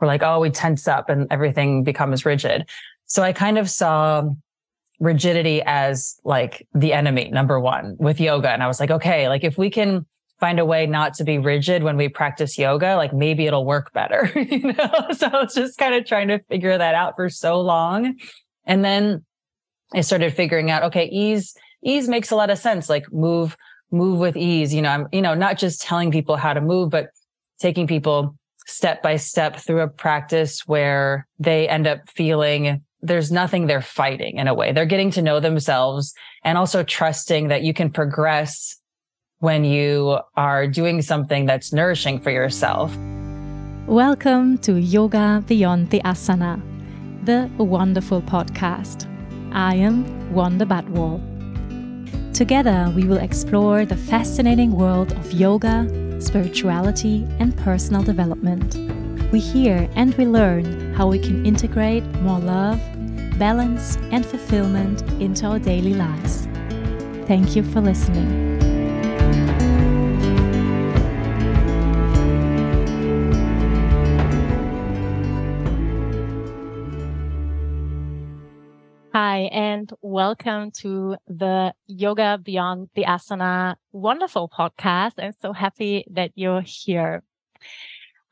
we're like, oh, we tense up and everything becomes rigid. So I kind of saw rigidity as like the enemy, number one with yoga. And I was like, okay, like if we can find a way not to be rigid when we practice yoga, like maybe it'll work better, you know? So I was just kind of trying to figure that out for so long. And then I started figuring out, okay, ease, ease makes a lot of sense. Like move, move with ease. You know, I'm, you know, not just telling people how to move, but taking people step by step through a practice where they end up feeling there's nothing they're fighting in a way. They're getting to know themselves and also trusting that you can progress when you are doing something that's nourishing for yourself. Welcome to Yoga Beyond the Asana, the wonderful podcast. I am Wanda Badwal. Together, we will explore the fascinating world of yoga, spirituality, and personal development. We hear and we learn how we can integrate more love, balance, and fulfillment into our daily lives. Thank you for listening. Hi, and welcome to the Yoga Beyond the Asana wonderful podcast. I'm so happy that you're here.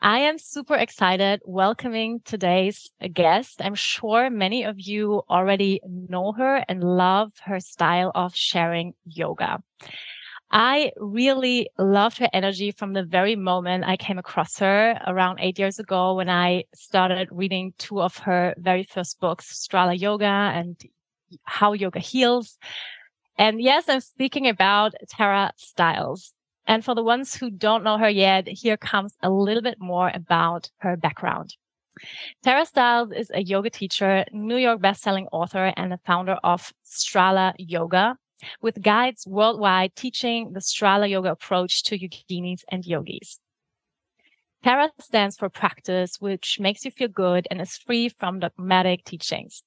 I am super excited welcoming today's guest. I'm sure many of you already know her and love her style of sharing yoga. I really loved her energy from the very moment I came across her around eight years ago when I started reading two of her very first books, Strala Yoga and How Yoga Heals. And yes, I'm speaking about Tara Stiles. And for the ones who don't know her yet, here comes a little bit more about her background. Tara Stiles is a yoga teacher, New York bestselling author, and the founder of Strala Yoga, with guides worldwide teaching the Strala Yoga approach to yoginis and yogis. Tara stands for practice, which makes you feel good and is free from dogmatic teachings.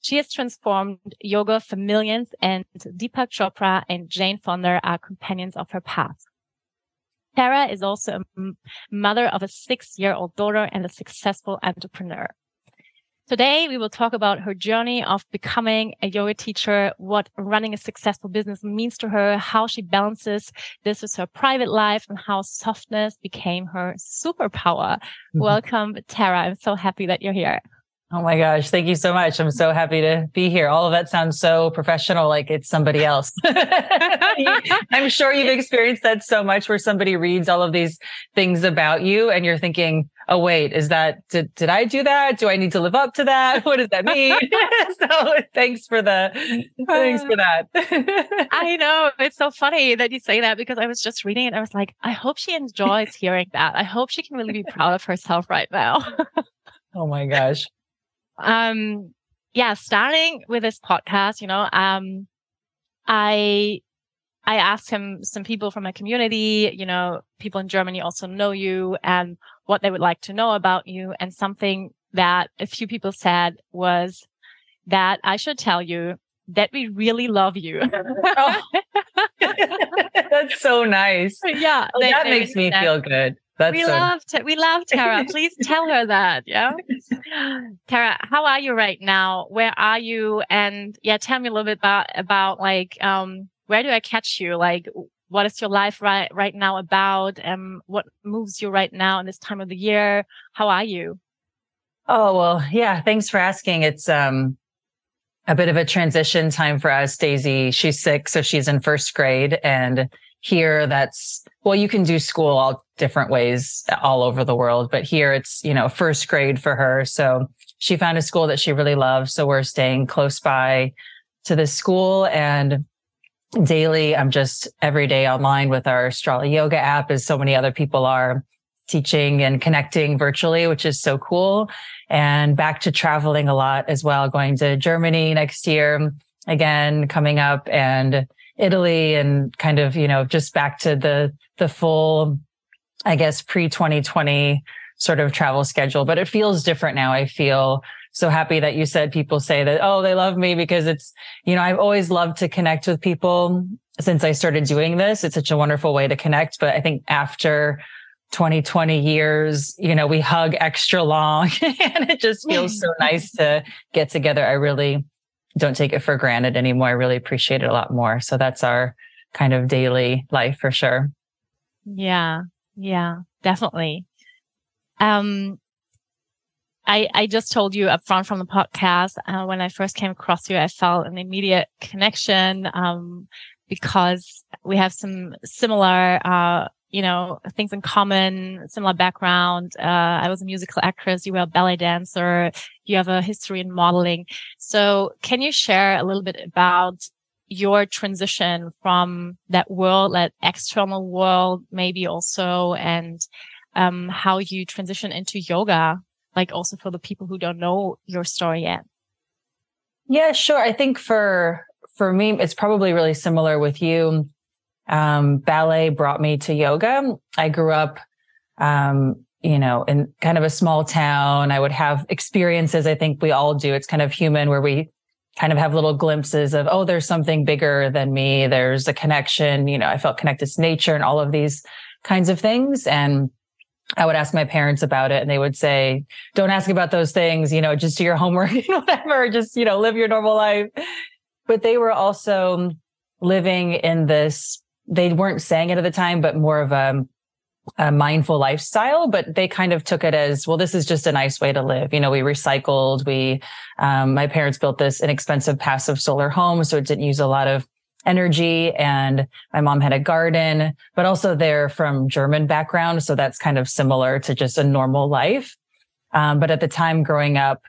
She has transformed yoga for millions and Deepak Chopra and Jane Fonda are companions of her path. Tara is also a mother of a six year old daughter and a successful entrepreneur. Today, we will talk about her journey of becoming a yoga teacher, what running a successful business means to her, how she balances this with her private life, and how softness became her superpower. Mm-hmm. Welcome, Tara. I'm so happy that you're here. Oh my gosh. Thank you so much. I'm so happy to be here. All of that sounds so professional, like it's somebody else. I'm sure you've experienced that so much where somebody reads all of these things about you and you're thinking, oh, wait, is that, did, did I do that? Do I need to live up to that? What does that mean? so thanks for the, thanks for that. I know. It's so funny that you say that because I was just reading it. I was like, I hope she enjoys hearing that. I hope she can really be proud of herself right now. oh my gosh um, yeah, starting with this podcast, you know, um, I, I asked him some people from my community, you know, people in Germany also know you and what they would like to know about you. And something that a few people said was that I should tell you that we really love you. oh. That's so nice. Yeah. Oh, that makes me feel good. That's we so... love we love Tara. Please tell her that. Yeah. Tara, how are you right now? Where are you? And yeah, tell me a little bit about about like um where do I catch you? Like what is your life right right now about? Um what moves you right now in this time of the year? How are you? Oh well, yeah, thanks for asking. It's um a bit of a transition time for us. Daisy, she's sick, so she's in first grade and here that's well you can do school all different ways uh, all over the world but here it's you know first grade for her. So she found a school that she really loves so we're staying close by to the school and daily i'm just every day online with our strala yoga app as so many other people are teaching and connecting virtually which is so cool. And back to traveling a lot as well going to germany next year again coming up and Italy and kind of, you know, just back to the, the full, I guess, pre 2020 sort of travel schedule, but it feels different now. I feel so happy that you said people say that, oh, they love me because it's, you know, I've always loved to connect with people since I started doing this. It's such a wonderful way to connect. But I think after 20, 20 years. You know, we hug extra long and it just feels so nice to get together. I really don't take it for granted anymore. I really appreciate it a lot more. So that's our kind of daily life for sure. Yeah. Yeah, definitely. Um, I, I just told you up front from the podcast, uh, when I first came across you, I felt an immediate connection, um, because we have some similar, uh, you know, things in common, similar background. Uh, I was a musical actress. You were a ballet dancer. You have a history in modeling. So can you share a little bit about your transition from that world, that external world, maybe also, and, um, how you transition into yoga, like also for the people who don't know your story yet? Yeah, sure. I think for, for me, it's probably really similar with you um, ballet brought me to yoga. I grew up, um, you know, in kind of a small town. I would have experiences. I think we all do. It's kind of human where we kind of have little glimpses of, oh, there's something bigger than me. There's a connection. You know, I felt connected to nature and all of these kinds of things. And I would ask my parents about it and they would say, don't ask about those things, you know, just do your homework, whatever, just, you know, live your normal life. But they were also living in this they weren't saying it at the time, but more of a, a mindful lifestyle, but they kind of took it as, well, this is just a nice way to live. You know, we recycled. We, um, my parents built this inexpensive passive solar home. So it didn't use a lot of energy and my mom had a garden, but also they're from German background. So that's kind of similar to just a normal life. Um, but at the time growing up,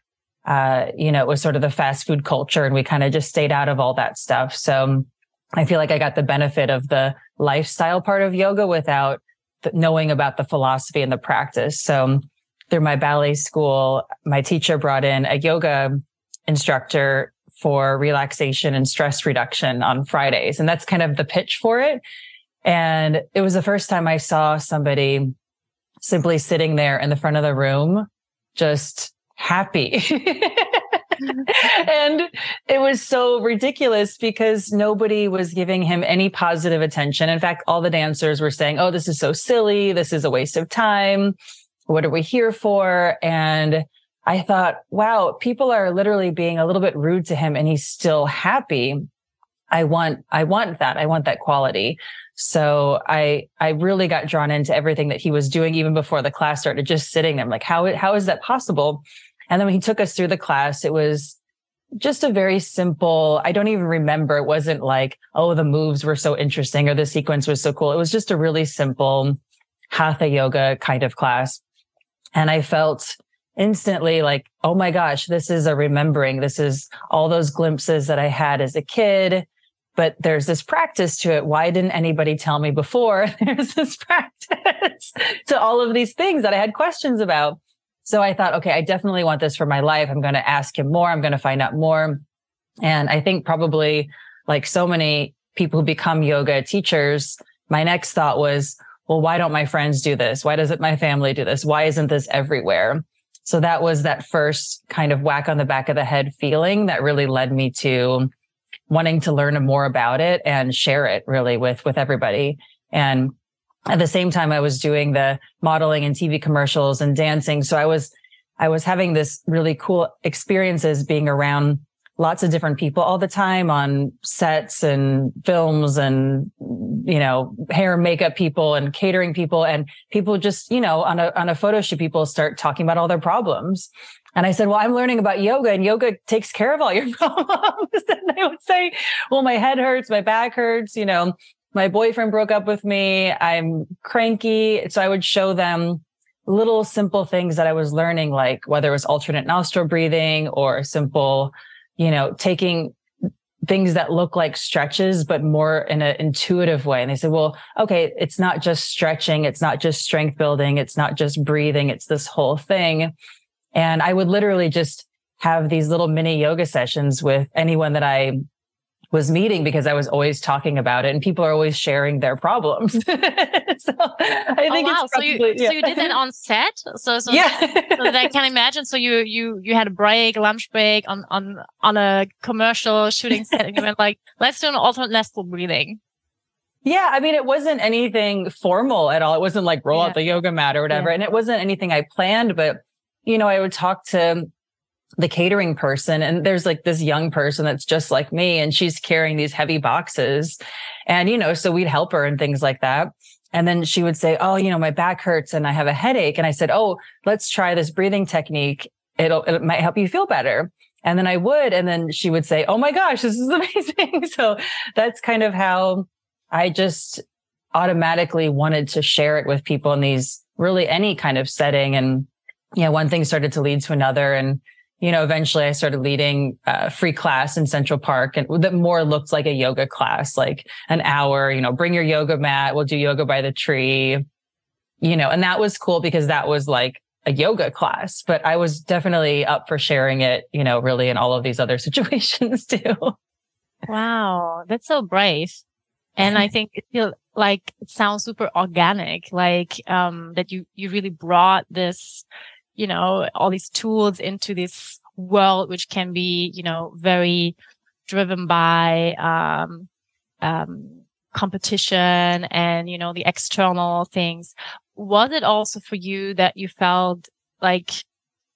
uh, you know, it was sort of the fast food culture and we kind of just stayed out of all that stuff. So I feel like I got the benefit of the lifestyle part of yoga without knowing about the philosophy and the practice. So um, through my ballet school, my teacher brought in a yoga instructor for relaxation and stress reduction on Fridays. And that's kind of the pitch for it. And it was the first time I saw somebody simply sitting there in the front of the room, just happy. and it was so ridiculous because nobody was giving him any positive attention. In fact, all the dancers were saying, Oh, this is so silly. This is a waste of time. What are we here for? And I thought, wow, people are literally being a little bit rude to him and he's still happy. I want, I want that. I want that quality. So I, I really got drawn into everything that he was doing even before the class started, just sitting there. I'm like, how, how is that possible? And then when he took us through the class, it was just a very simple, I don't even remember. It wasn't like, oh, the moves were so interesting or the sequence was so cool. It was just a really simple hatha yoga kind of class. And I felt instantly like, oh my gosh, this is a remembering. This is all those glimpses that I had as a kid. But there's this practice to it. Why didn't anybody tell me before? There's this practice to all of these things that I had questions about. So I thought, okay, I definitely want this for my life. I'm going to ask him more. I'm going to find out more. And I think probably like so many people who become yoga teachers, my next thought was, well, why don't my friends do this? Why doesn't my family do this? Why isn't this everywhere? So that was that first kind of whack on the back of the head feeling that really led me to wanting to learn more about it and share it really with, with everybody. And at the same time, I was doing the modeling and TV commercials and dancing. So I was, I was having this really cool experiences being around lots of different people all the time on sets and films and, you know, hair and makeup people and catering people and people just, you know, on a, on a photo shoot, people start talking about all their problems. And I said, well, I'm learning about yoga and yoga takes care of all your problems. and they would say, well, my head hurts, my back hurts, you know, my boyfriend broke up with me. I'm cranky. So I would show them little simple things that I was learning, like whether it was alternate nostril breathing or simple, you know, taking things that look like stretches, but more in an intuitive way. And they said, well, okay, it's not just stretching. It's not just strength building. It's not just breathing. It's this whole thing. And I would literally just have these little mini yoga sessions with anyone that I was meeting because I was always talking about it and people are always sharing their problems. so I oh, think oh, wow. Probably, so you yeah. so you did that on set? So so, yeah. so I can imagine. So you you you had a break, lunch break on on on a commercial shooting set and you went like, let's do an alternate nostril breathing. Yeah, I mean, it wasn't anything formal at all. It wasn't like roll yeah. out the yoga mat or whatever. Yeah. And it wasn't anything I planned, but you know, I would talk to the catering person and there's like this young person that's just like me and she's carrying these heavy boxes. And, you know, so we'd help her and things like that. And then she would say, Oh, you know, my back hurts and I have a headache. And I said, Oh, let's try this breathing technique. It'll, it might help you feel better. And then I would. And then she would say, Oh my gosh, this is amazing. so that's kind of how I just automatically wanted to share it with people in these really any kind of setting. And, yeah, one thing started to lead to another. And, you know, eventually I started leading a free class in Central Park and that more looked like a yoga class, like an hour, you know, bring your yoga mat. We'll do yoga by the tree, you know, and that was cool because that was like a yoga class, but I was definitely up for sharing it, you know, really in all of these other situations too. Wow. That's so brave. And I think it feels like it sounds super organic, like, um, that you, you really brought this, you know, all these tools into this world, which can be, you know, very driven by, um, um, competition and, you know, the external things. Was it also for you that you felt like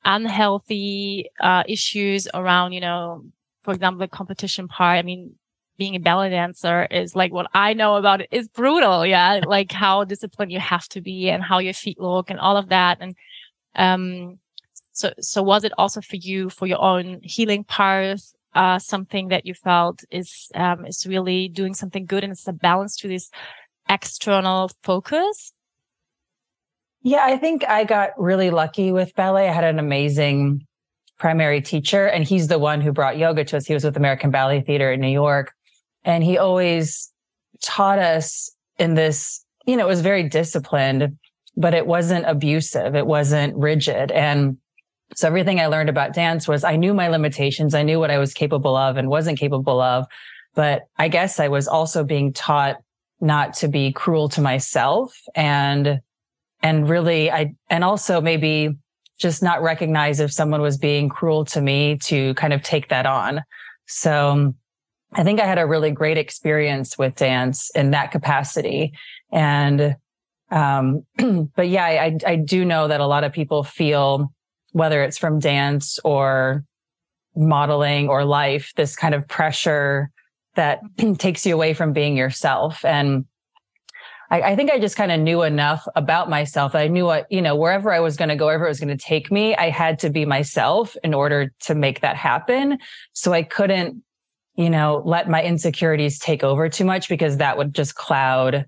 unhealthy, uh, issues around, you know, for example, the competition part? I mean, being a ballet dancer is like what I know about it is brutal. Yeah. like how disciplined you have to be and how your feet look and all of that. And um, so, so was it also for you, for your own healing path, uh, something that you felt is, um, is really doing something good and it's a balance to this external focus? Yeah, I think I got really lucky with ballet. I had an amazing primary teacher and he's the one who brought yoga to us. He was with American Ballet Theater in New York and he always taught us in this, you know, it was very disciplined but it wasn't abusive. It wasn't rigid. And so everything I learned about dance was I knew my limitations. I knew what I was capable of and wasn't capable of. But I guess I was also being taught not to be cruel to myself and, and really I, and also maybe just not recognize if someone was being cruel to me to kind of take that on. So um, I think I had a really great experience with dance in that capacity. And um, but yeah, I, I do know that a lot of people feel whether it's from dance or modeling or life, this kind of pressure that takes you away from being yourself. And I, I think I just kind of knew enough about myself. I knew what, you know, wherever I was going to go, wherever it was going to take me, I had to be myself in order to make that happen. So I couldn't, you know, let my insecurities take over too much because that would just cloud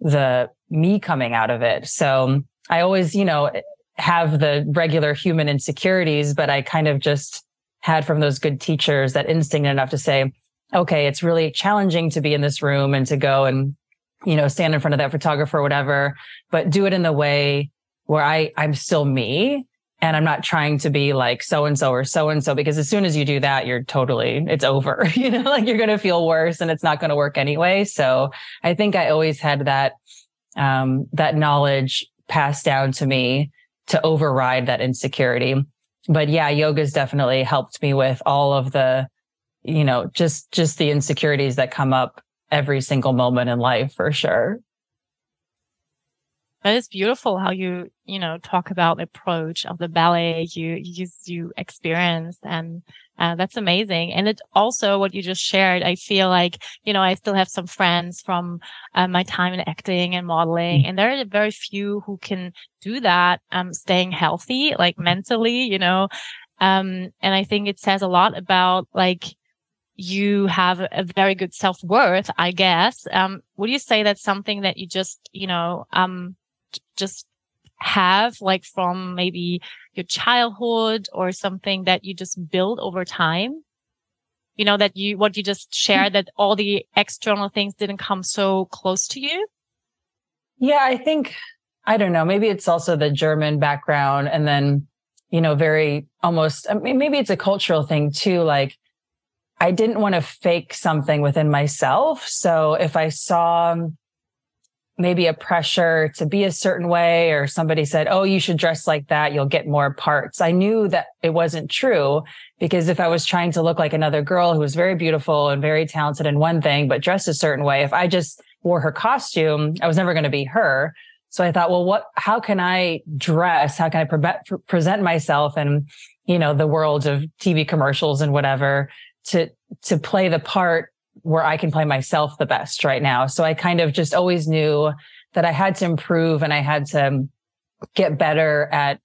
the me coming out of it. So I always, you know, have the regular human insecurities, but I kind of just had from those good teachers that instinct enough to say, okay, it's really challenging to be in this room and to go and, you know, stand in front of that photographer or whatever, but do it in the way where I, I'm still me and I'm not trying to be like so and so or so and so because as soon as you do that, you're totally, it's over. you know, like you're going to feel worse and it's not going to work anyway. So I think I always had that um, that knowledge passed down to me to override that insecurity. But yeah, yoga's definitely helped me with all of the, you know, just, just the insecurities that come up every single moment in life for sure. That is beautiful how you, you know, talk about the approach of the ballet you, you, you experienced and uh, that's amazing. And it also what you just shared, I feel like, you know, I still have some friends from uh, my time in acting and modeling, mm-hmm. and there are very few who can do that, um, staying healthy, like mentally, you know. Um, and I think it says a lot about like, you have a very good self worth, I guess. Um, would you say that's something that you just, you know, um, just have like from maybe your childhood or something that you just build over time? You know, that you, what you just shared, that all the external things didn't come so close to you? Yeah, I think, I don't know, maybe it's also the German background and then, you know, very almost, I mean, maybe it's a cultural thing too. Like, I didn't want to fake something within myself. So if I saw maybe a pressure to be a certain way or somebody said, Oh, you should dress like that. You'll get more parts. I knew that it wasn't true because if I was trying to look like another girl who was very beautiful and very talented in one thing, but dressed a certain way, if I just wore her costume, I was never going to be her. So I thought, well, what, how can I dress? How can I pre- present myself in, you know, the world of TV commercials and whatever to, to play the part where I can play myself the best right now. So I kind of just always knew that I had to improve and I had to get better at,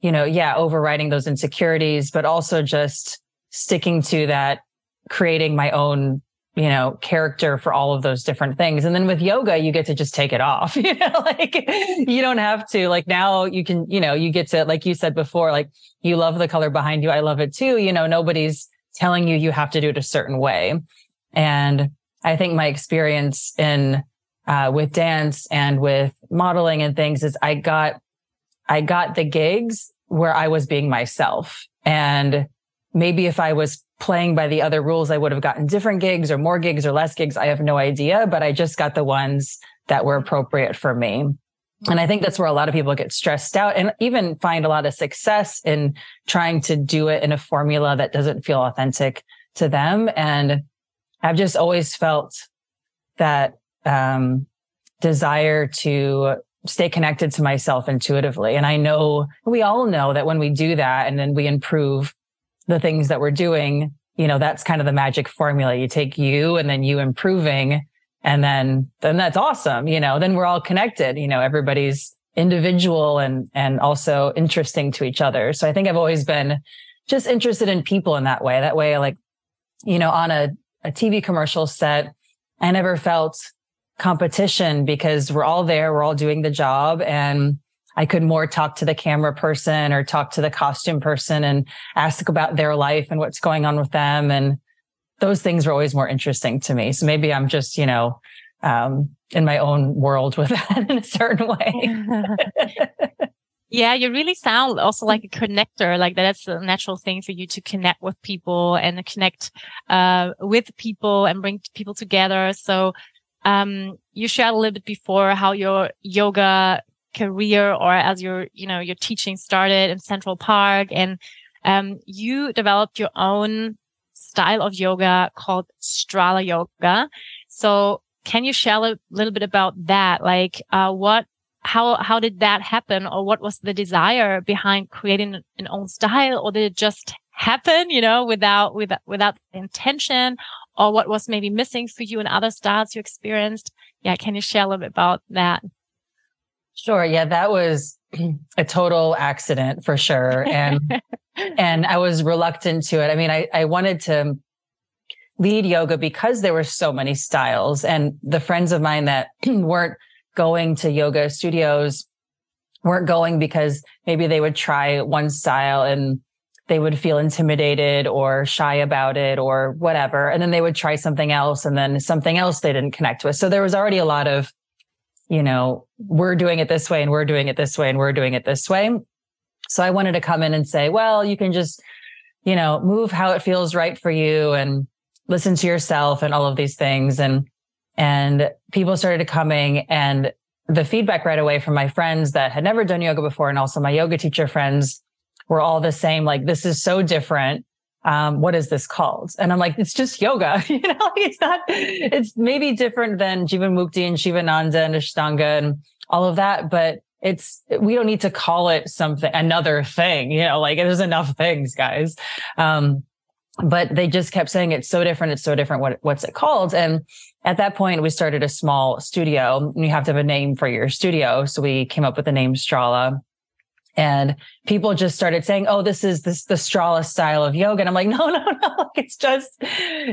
you know, yeah, overriding those insecurities, but also just sticking to that, creating my own, you know, character for all of those different things. And then with yoga, you get to just take it off, you know, like you don't have to, like now you can, you know, you get to, like you said before, like you love the color behind you. I love it too. You know, nobody's telling you you have to do it a certain way. And I think my experience in uh, with dance and with modeling and things is I got I got the gigs where I was being myself. And maybe if I was playing by the other rules, I would have gotten different gigs or more gigs or less gigs. I have no idea, but I just got the ones that were appropriate for me. And I think that's where a lot of people get stressed out and even find a lot of success in trying to do it in a formula that doesn't feel authentic to them. And I've just always felt that um, desire to stay connected to myself intuitively. And I know we all know that when we do that and then we improve the things that we're doing, you know, that's kind of the magic formula. You take you and then you improving and then, then that's awesome. You know, then we're all connected, you know, everybody's individual and, and also interesting to each other. So I think I've always been just interested in people in that way. That way, like, you know, on a a TV commercial set, I never felt competition because we're all there, we're all doing the job and I could more talk to the camera person or talk to the costume person and ask about their life and what's going on with them. And those things were always more interesting to me. So maybe I'm just, you know, um, in my own world with that in a certain way. Yeah, you really sound also like a connector. Like that's a natural thing for you to connect with people and connect uh, with people and bring people together. So um, you shared a little bit before how your yoga career or as your you know your teaching started in Central Park and um, you developed your own style of yoga called Strala Yoga. So can you share a little bit about that? Like, uh, what how how did that happen? Or what was the desire behind creating an own style? Or did it just happen you know without without without intention? Or what was maybe missing for you in other styles you experienced? Yeah can you share a little bit about that? Sure. Yeah that was a total accident for sure. And and i was reluctant to it. I mean i i wanted to lead yoga because there were so many styles. And the friends of mine that weren't going to yoga studios weren't going because maybe they would try one style and they would feel intimidated or shy about it or whatever. And then they would try something else and then something else they didn't connect with. So there was already a lot of, you know, we're doing it this way and we're doing it this way and we're doing it this way. So I wanted to come in and say, well, you can just, you know, move how it feels right for you and listen to yourself and all of these things. And and people started coming and the feedback right away from my friends that had never done yoga before and also my yoga teacher friends were all the same. Like, this is so different. Um, what is this called? And I'm like, it's just yoga. you know, it's not, it's maybe different than Jivamukti and Shivananda and Ashtanga and all of that, but it's, we don't need to call it something, another thing, you know, like there's enough things, guys. Um, but they just kept saying it's so different. It's so different. What, what's it called? And at that point, we started a small studio and you have to have a name for your studio. So we came up with the name Strala and people just started saying, Oh, this is this, the Strala style of yoga. And I'm like, no, no, no. It's just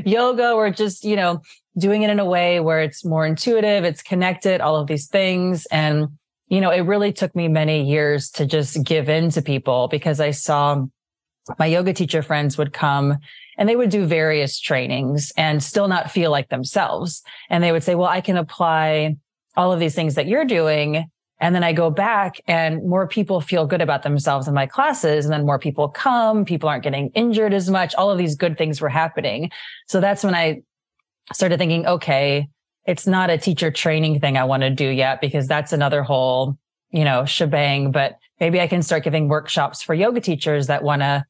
yoga. We're just, you know, doing it in a way where it's more intuitive. It's connected, all of these things. And, you know, it really took me many years to just give in to people because I saw my yoga teacher friends would come and they would do various trainings and still not feel like themselves. And they would say, well, I can apply all of these things that you're doing. And then I go back and more people feel good about themselves in my classes. And then more people come, people aren't getting injured as much. All of these good things were happening. So that's when I started thinking, okay, it's not a teacher training thing I want to do yet because that's another whole, you know, shebang. But maybe I can start giving workshops for yoga teachers that want to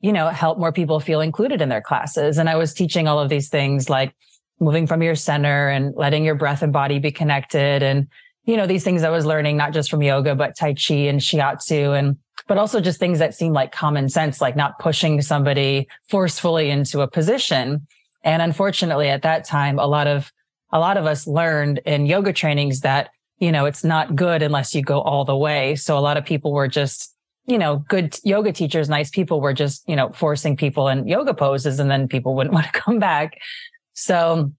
you know, help more people feel included in their classes. And I was teaching all of these things like moving from your center and letting your breath and body be connected. And, you know, these things I was learning, not just from yoga, but Tai Chi and Shiatsu and, but also just things that seem like common sense, like not pushing somebody forcefully into a position. And unfortunately, at that time, a lot of, a lot of us learned in yoga trainings that, you know, it's not good unless you go all the way. So a lot of people were just you know, good yoga teachers, nice people were just, you know, forcing people in yoga poses and then people wouldn't want to come back. So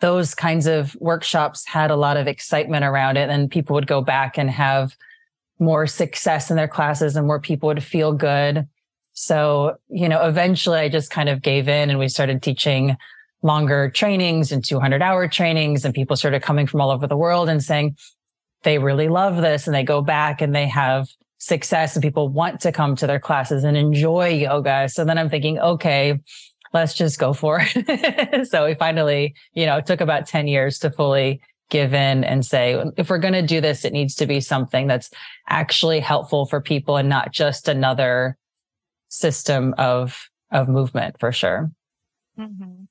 those kinds of workshops had a lot of excitement around it and people would go back and have more success in their classes and more people would feel good. So, you know, eventually I just kind of gave in and we started teaching longer trainings and 200 hour trainings and people started coming from all over the world and saying they really love this and they go back and they have success and people want to come to their classes and enjoy yoga. So then I'm thinking, okay, let's just go for it. so we finally, you know, it took about 10 years to fully give in and say, if we're going to do this, it needs to be something that's actually helpful for people and not just another system of, of movement for sure. Mm-hmm.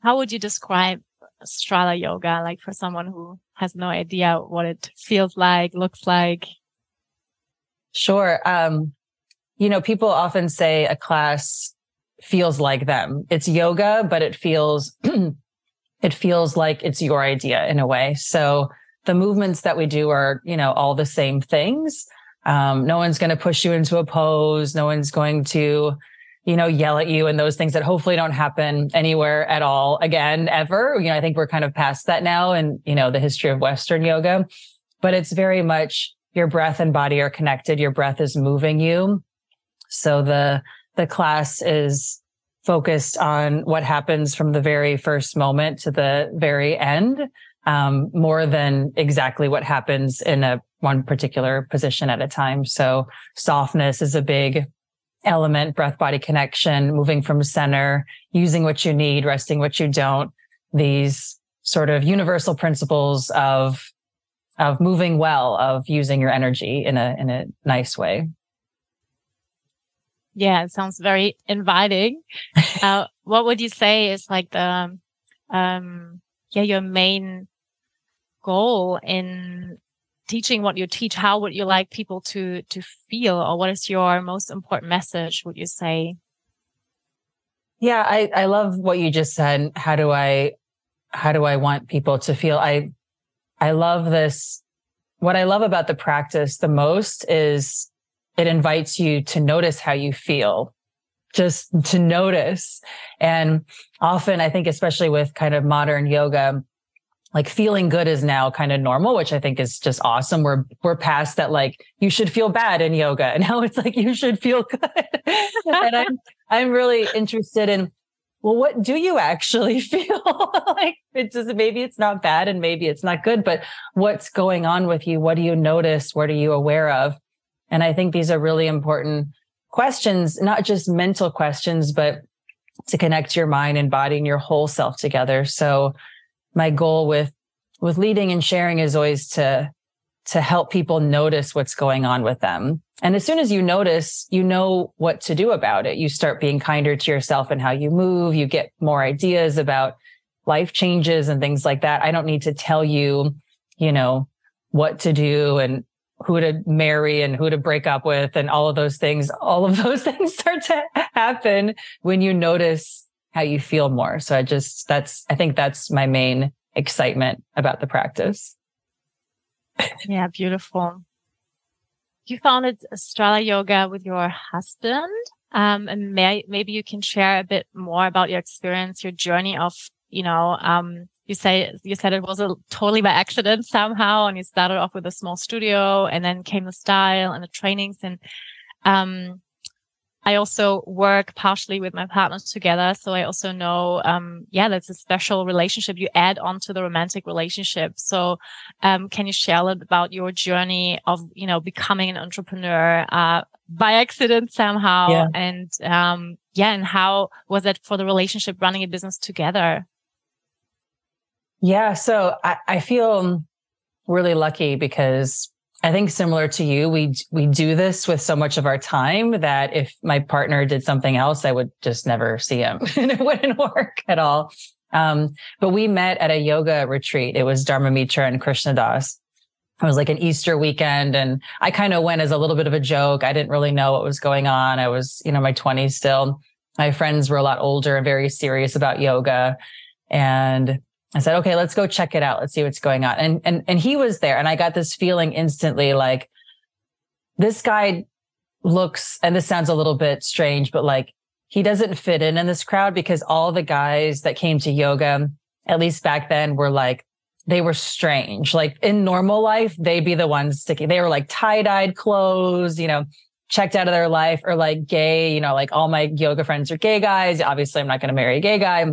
How would you describe Strala yoga, like for someone who has no idea what it feels like, looks like? Sure. Um, you know, people often say a class feels like them. It's yoga, but it feels, it feels like it's your idea in a way. So the movements that we do are, you know, all the same things. Um, no one's going to push you into a pose. No one's going to, you know, yell at you and those things that hopefully don't happen anywhere at all again, ever. You know, I think we're kind of past that now and, you know, the history of Western yoga, but it's very much your breath and body are connected. Your breath is moving you. So the, the class is focused on what happens from the very first moment to the very end, um, more than exactly what happens in a one particular position at a time. So softness is a big element, breath body connection, moving from center, using what you need, resting what you don't. These sort of universal principles of of moving well, of using your energy in a in a nice way. Yeah, it sounds very inviting. uh, what would you say is like the um yeah your main goal in teaching what you teach? How would you like people to to feel, or what is your most important message? Would you say? Yeah, I I love what you just said. How do I how do I want people to feel? I I love this. What I love about the practice the most is it invites you to notice how you feel, just to notice. And often I think, especially with kind of modern yoga, like feeling good is now kind of normal, which I think is just awesome. We're, we're past that, like you should feel bad in yoga. And now it's like you should feel good. and I'm, I'm really interested in well, what do you actually feel like? It's just maybe it's not bad and maybe it's not good, but what's going on with you? What do you notice? What are you aware of? And I think these are really important questions, not just mental questions, but to connect your mind and body and your whole self together. So my goal with, with leading and sharing is always to, to help people notice what's going on with them and as soon as you notice, you know what to do about it. You start being kinder to yourself and how you move. You get more ideas about life changes and things like that. I don't need to tell you, you know, what to do and who to marry and who to break up with and all of those things. All of those things start to happen when you notice how you feel more. So I just, that's, I think that's my main excitement about the practice. Yeah, beautiful you founded Strala Yoga with your husband. Um, and may, maybe you can share a bit more about your experience, your journey of, you know, um, you say, you said it was a totally by accident somehow and you started off with a small studio and then came the style and the trainings and, um, I also work partially with my partners together. So I also know, um, yeah, that's a special relationship you add on to the romantic relationship. So, um, can you share a little about your journey of, you know, becoming an entrepreneur, uh, by accident somehow? Yeah. And, um, yeah. And how was it for the relationship running a business together? Yeah. So I, I feel really lucky because I think similar to you, we we do this with so much of our time that if my partner did something else, I would just never see him and it wouldn't work at all. Um, but we met at a yoga retreat. It was Dharma Mitra and Krishna Das. It was like an Easter weekend and I kind of went as a little bit of a joke. I didn't really know what was going on. I was, you know, my 20s still. My friends were a lot older and very serious about yoga. And I said, okay, let's go check it out. Let's see what's going on. And, and, and he was there. And I got this feeling instantly like this guy looks, and this sounds a little bit strange, but like he doesn't fit in in this crowd because all the guys that came to yoga, at least back then, were like, they were strange. Like in normal life, they'd be the ones sticking. They were like tie dyed clothes, you know, checked out of their life or like gay, you know, like all my yoga friends are gay guys. Obviously, I'm not going to marry a gay guy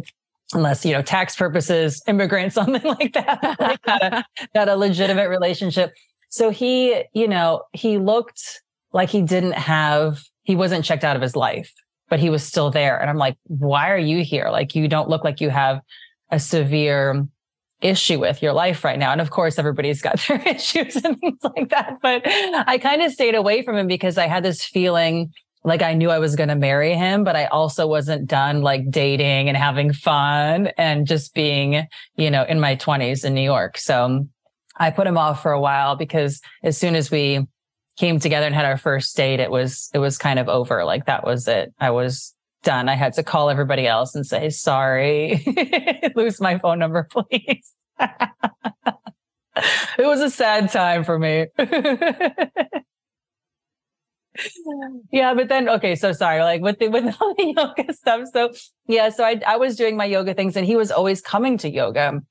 unless, you know, tax purposes, immigrant, something like that, like a, a legitimate relationship. So he, you know, he looked like he didn't have, he wasn't checked out of his life, but he was still there. And I'm like, why are you here? Like, you don't look like you have a severe issue with your life right now. And of course, everybody's got their issues and things like that. But I kind of stayed away from him because I had this feeling like I knew I was going to marry him, but I also wasn't done like dating and having fun and just being, you know, in my 20s in New York. So um, I put him off for a while because as soon as we came together and had our first date, it was, it was kind of over. Like that was it. I was done. I had to call everybody else and say, sorry, lose my phone number, please. it was a sad time for me. Yeah, but then okay, so sorry, like with the with all the yoga stuff. So yeah, so I I was doing my yoga things and he was always coming to yoga.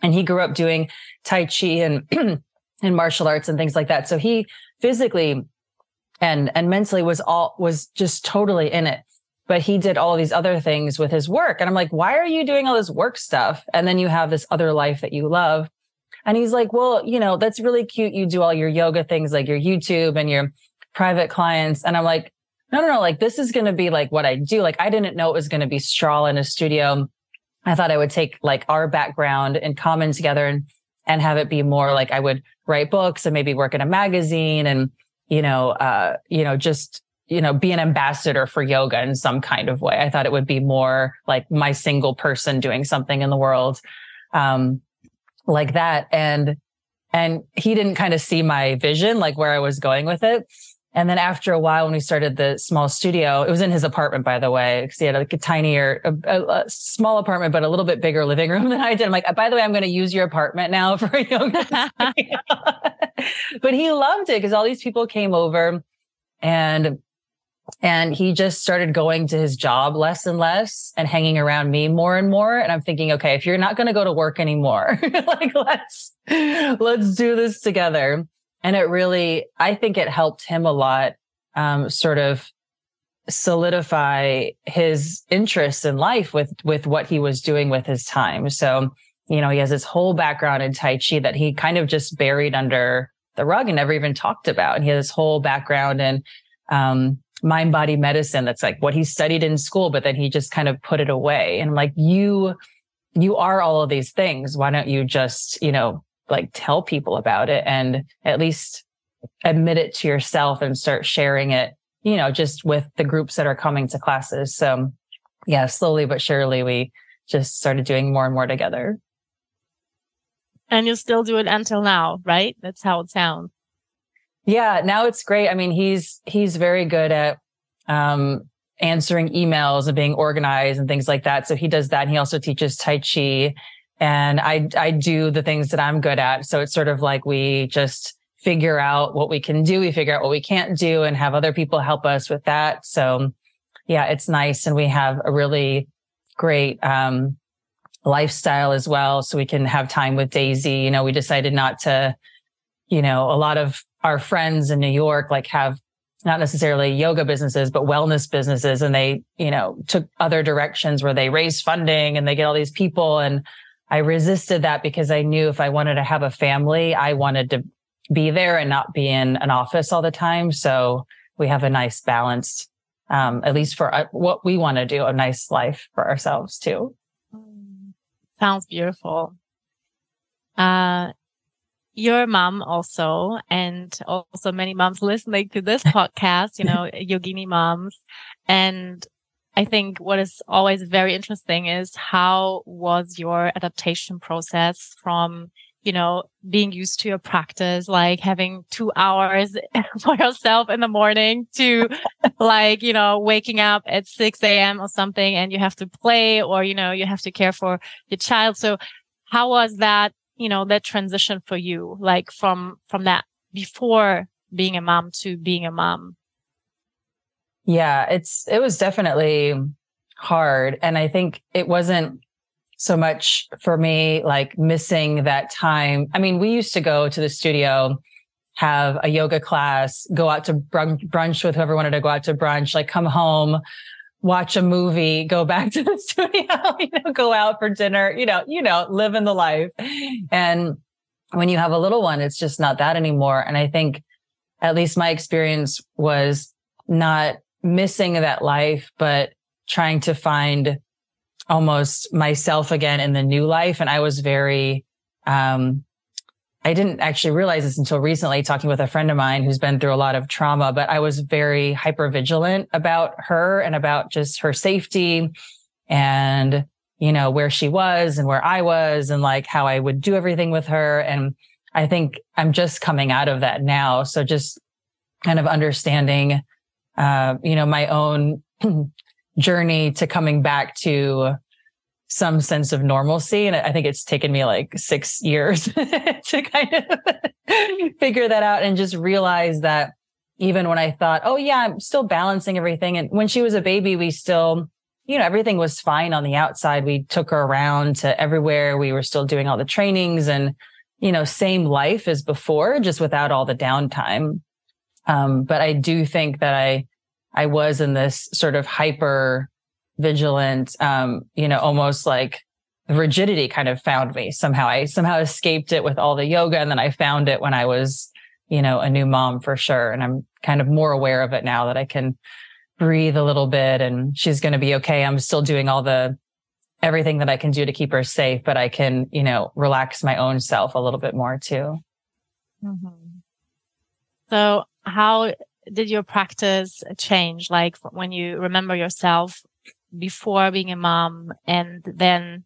And he grew up doing Tai Chi and and martial arts and things like that. So he physically and and mentally was all was just totally in it but he did all these other things with his work and i'm like why are you doing all this work stuff and then you have this other life that you love and he's like well you know that's really cute you do all your yoga things like your youtube and your private clients and i'm like no no no like this is going to be like what i do like i didn't know it was going to be straw in a studio i thought i would take like our background and common together and and have it be more like i would write books and maybe work in a magazine and you know, uh, you know, just, you know, be an ambassador for yoga in some kind of way. I thought it would be more like my single person doing something in the world, um, like that. And, and he didn't kind of see my vision, like where I was going with it. And then after a while, when we started the small studio, it was in his apartment, by the way, because he had like a tinier, a, a, a, small apartment, but a little bit bigger living room than I did. I'm like, by the way, I'm going to use your apartment now for a yoga. but he loved it because all these people came over and and he just started going to his job less and less and hanging around me more and more. And I'm thinking, okay, if you're not going to go to work anymore, like let's, let's do this together. And it really, I think it helped him a lot, um, sort of solidify his interests in life with, with what he was doing with his time. So, you know, he has this whole background in Tai Chi that he kind of just buried under the rug and never even talked about. And he has this whole background in, um, mind body medicine. That's like what he studied in school, but then he just kind of put it away. And I'm like, you, you are all of these things. Why don't you just, you know, like tell people about it and at least admit it to yourself and start sharing it, you know, just with the groups that are coming to classes. So yeah, slowly but surely we just started doing more and more together. And you still do it until now, right? That's how it sounds. Yeah, now it's great. I mean, he's he's very good at um answering emails and being organized and things like that. So he does that. And he also teaches Tai Chi and I, I do the things that I'm good at. So it's sort of like we just figure out what we can do. We figure out what we can't do and have other people help us with that. So yeah, it's nice. And we have a really great, um, lifestyle as well. So we can have time with Daisy. You know, we decided not to, you know, a lot of our friends in New York like have not necessarily yoga businesses, but wellness businesses. And they, you know, took other directions where they raise funding and they get all these people. And I resisted that because I knew if I wanted to have a family, I wanted to be there and not be in an office all the time. So we have a nice balanced, um, at least for uh, what we want to do, a nice life for ourselves too. Sounds beautiful. Uh, your mom also, and also many moms listening to this podcast, you know, yogini moms. And I think what is always very interesting is how was your adaptation process from you know, being used to your practice, like having two hours for yourself in the morning to like, you know, waking up at 6 a.m. or something and you have to play or, you know, you have to care for your child. So how was that, you know, that transition for you? Like from, from that before being a mom to being a mom? Yeah, it's, it was definitely hard. And I think it wasn't, so much for me, like missing that time. I mean, we used to go to the studio, have a yoga class, go out to brunch with whoever wanted to go out to brunch, like come home, watch a movie, go back to the studio, you know, go out for dinner, you know, you know, living the life. And when you have a little one, it's just not that anymore. And I think at least my experience was not missing that life, but trying to find almost myself again in the new life. And I was very, um, I didn't actually realize this until recently talking with a friend of mine who's been through a lot of trauma, but I was very hyper vigilant about her and about just her safety and, you know, where she was and where I was and like how I would do everything with her. And I think I'm just coming out of that now. So just kind of understanding, uh, you know, my own journey to coming back to some sense of normalcy. And I think it's taken me like six years to kind of figure that out and just realize that even when I thought, oh, yeah, I'm still balancing everything. And when she was a baby, we still, you know, everything was fine on the outside. We took her around to everywhere. We were still doing all the trainings and, you know, same life as before, just without all the downtime. Um, but I do think that I, I was in this sort of hyper vigilant, um, you know, almost like rigidity kind of found me somehow. I somehow escaped it with all the yoga. And then I found it when I was, you know, a new mom for sure. And I'm kind of more aware of it now that I can breathe a little bit and she's going to be okay. I'm still doing all the everything that I can do to keep her safe, but I can, you know, relax my own self a little bit more too. Mm-hmm. So how did your practice change? Like when you remember yourself before being a mom and then,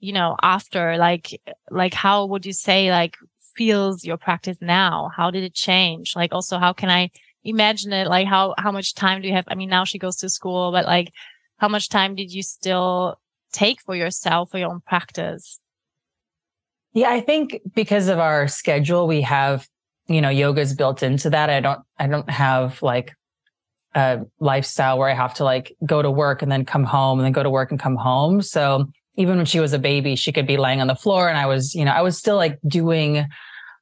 you know, after, like, like how would you say, like, feels your practice now? How did it change? Like, also, how can I imagine it? Like, how, how much time do you have? I mean, now she goes to school, but like, how much time did you still take for yourself, for your own practice? Yeah, I think because of our schedule, we have you know, yoga is built into that. I don't, I don't have like a lifestyle where I have to like go to work and then come home and then go to work and come home. So even when she was a baby, she could be laying on the floor and I was, you know, I was still like doing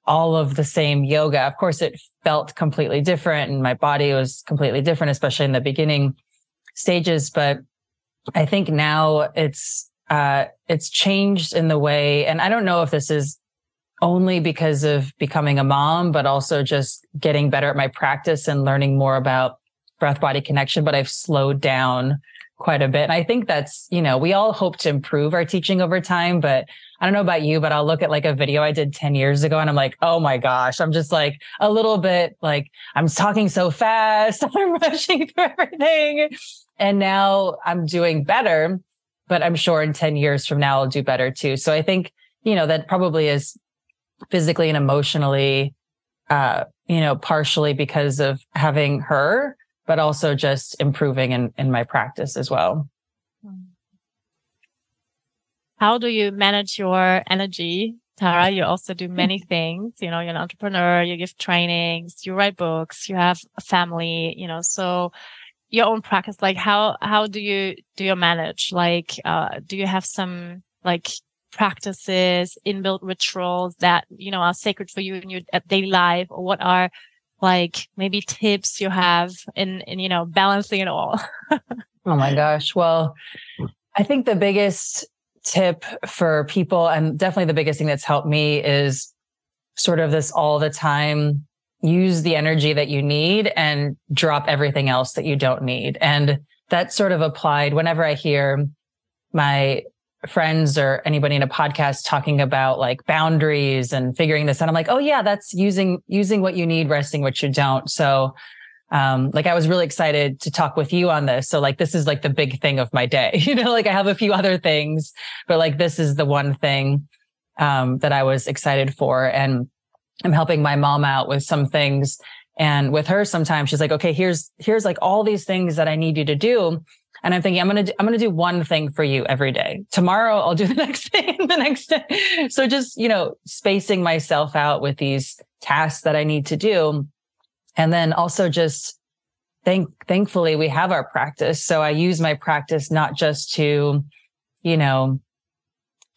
all of the same yoga. Of course, it felt completely different and my body was completely different, especially in the beginning stages. But I think now it's, uh, it's changed in the way, and I don't know if this is only because of becoming a mom, but also just getting better at my practice and learning more about breath body connection. But I've slowed down quite a bit. And I think that's, you know, we all hope to improve our teaching over time, but I don't know about you, but I'll look at like a video I did 10 years ago and I'm like, oh my gosh, I'm just like a little bit like I'm talking so fast. I'm rushing through everything. And now I'm doing better, but I'm sure in 10 years from now, I'll do better too. So I think, you know, that probably is physically and emotionally, uh, you know, partially because of having her, but also just improving in, in my practice as well. How do you manage your energy? Tara, you also do many things. You know, you're an entrepreneur, you give trainings, you write books, you have a family, you know, so your own practice, like how, how do you, do you manage? Like, uh, do you have some like practices, inbuilt rituals that, you know, are sacred for you in your daily life or what are like maybe tips you have in, in, you know, balancing it all? oh my gosh. Well, I think the biggest tip for people and definitely the biggest thing that's helped me is sort of this all the time use the energy that you need and drop everything else that you don't need. And that sort of applied whenever I hear my friends or anybody in a podcast talking about like boundaries and figuring this out. I'm like, oh yeah, that's using using what you need, resting what you don't. So um, like I was really excited to talk with you on this. So like this is like the big thing of my day. You know, like I have a few other things, but like this is the one thing um, that I was excited for. And I'm helping my mom out with some things. And with her, sometimes she's like, okay, here's, here's like all these things that I need you to do. And I'm thinking, I'm going to, I'm to do one thing for you every day. Tomorrow I'll do the next thing the next day. So just, you know, spacing myself out with these tasks that I need to do. And then also just thank, thankfully we have our practice. So I use my practice not just to, you know,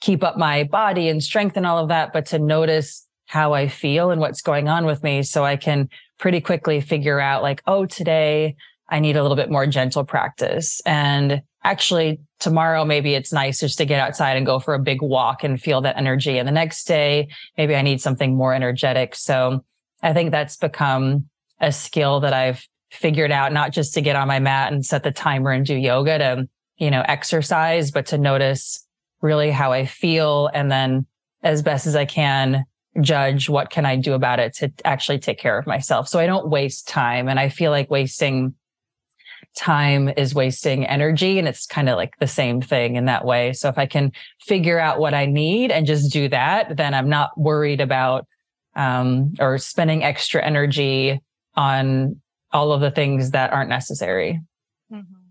keep up my body and strength and all of that, but to notice how I feel and what's going on with me. So I can pretty quickly figure out like, oh, today I need a little bit more gentle practice. And actually tomorrow, maybe it's nice just to get outside and go for a big walk and feel that energy. And the next day, maybe I need something more energetic. So I think that's become a skill that I've figured out, not just to get on my mat and set the timer and do yoga to, you know, exercise, but to notice really how I feel. And then as best as I can, judge what can I do about it to actually take care of myself. So I don't waste time. And I feel like wasting time is wasting energy. And it's kind of like the same thing in that way. So if I can figure out what I need and just do that, then I'm not worried about um, or spending extra energy on all of the things that aren't necessary. Mm-hmm.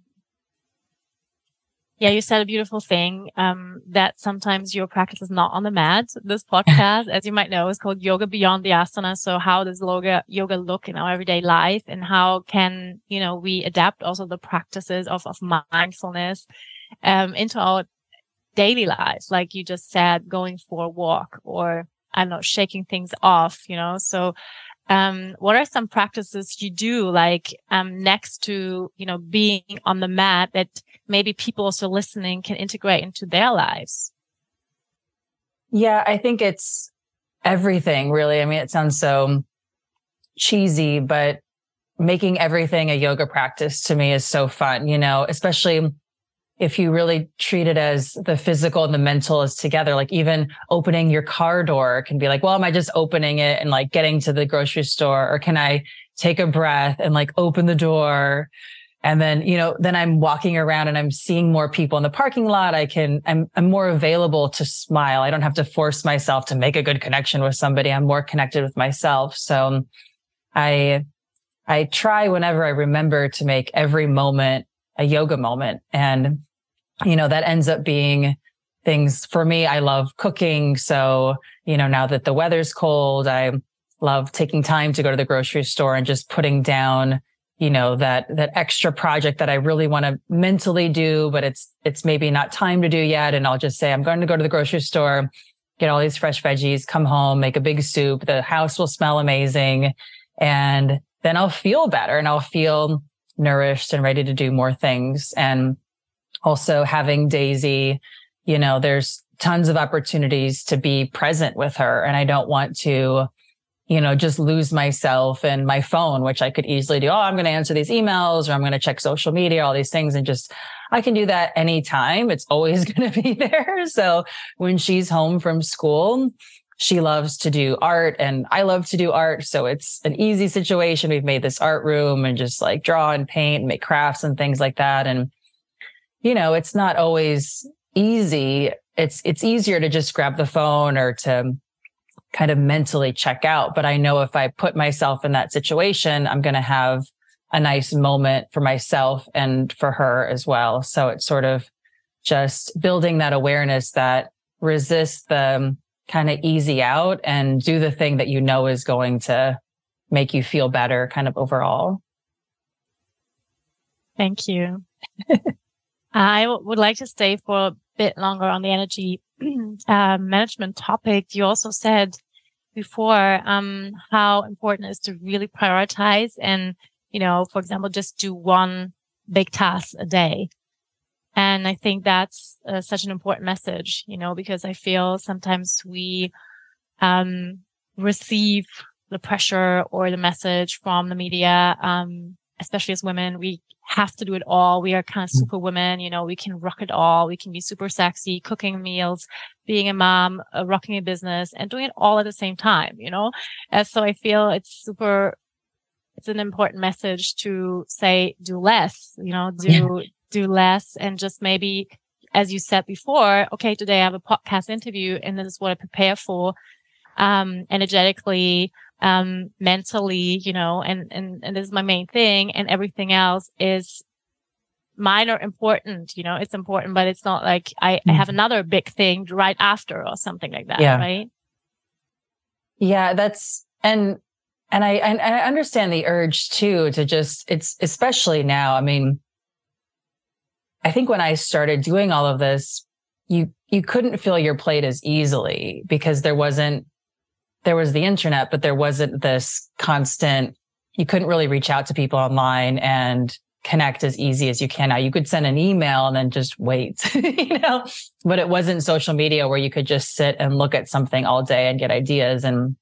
Yeah, you said a beautiful thing um, that sometimes your practice is not on the mat. This podcast, as you might know, is called Yoga Beyond the Asana. So how does yoga, yoga look in our everyday life and how can, you know, we adapt also the practices of, of mindfulness um, into our daily lives? Like you just said, going for a walk or I don't know, shaking things off, you know? So um, what are some practices you do like um, next to you know being on the mat that maybe people also listening can integrate into their lives? Yeah i think it's everything really. I mean it sounds so cheesy but making everything a yoga practice to me is so fun you know especially if you really treat it as the physical and the mental is together, like even opening your car door can be like, well, am I just opening it and like getting to the grocery store? Or can I take a breath and like open the door? And then, you know, then I'm walking around and I'm seeing more people in the parking lot. I can, I'm, I'm more available to smile. I don't have to force myself to make a good connection with somebody. I'm more connected with myself. So um, I, I try whenever I remember to make every moment a yoga moment. And, you know, that ends up being things for me. I love cooking. So, you know, now that the weather's cold, I love taking time to go to the grocery store and just putting down, you know, that, that extra project that I really want to mentally do, but it's, it's maybe not time to do yet. And I'll just say, I'm going to go to the grocery store, get all these fresh veggies, come home, make a big soup. The house will smell amazing. And then I'll feel better and I'll feel nourished and ready to do more things. And also having Daisy, you know, there's tons of opportunities to be present with her. And I don't want to, you know, just lose myself in my phone, which I could easily do. Oh, I'm going to answer these emails or I'm going to check social media, all these things. And just, I can do that anytime. It's always going to be there. So when she's home from school, she loves to do art and I love to do art. So it's an easy situation. We've made this art room and just like draw and paint and make crafts and things like that. And, you know, it's not always easy. It's, it's easier to just grab the phone or to kind of mentally check out. But I know if I put myself in that situation, I'm going to have a nice moment for myself and for her as well. So it's sort of just building that awareness that resist the, kind of easy out and do the thing that you know is going to make you feel better kind of overall. Thank you. I w- would like to stay for a bit longer on the energy uh, management topic. You also said before um, how important it is to really prioritize and, you know, for example, just do one big task a day. And I think that's uh, such an important message, you know, because I feel sometimes we, um, receive the pressure or the message from the media, um, especially as women, we have to do it all. We are kind of mm. super women, you know, we can rock it all. We can be super sexy, cooking meals, being a mom, uh, rocking a business and doing it all at the same time, you know? And so I feel it's super it's an important message to say do less, you know, do yeah. Do less and just maybe as you said before, okay, today I have a podcast interview and this is what I prepare for um energetically, um mentally, you know, and and and this is my main thing and everything else is minor important, you know, it's important, but it's not like I, mm-hmm. I have mm-hmm. another big thing right after or something like that. Yeah. Right. Yeah. That's, and, and I, and I understand the urge too, to just, it's especially now. I mean, I think when I started doing all of this, you, you couldn't fill your plate as easily because there wasn't, there was the internet, but there wasn't this constant, you couldn't really reach out to people online and connect as easy as you can now. You could send an email and then just wait, you know, but it wasn't social media where you could just sit and look at something all day and get ideas and,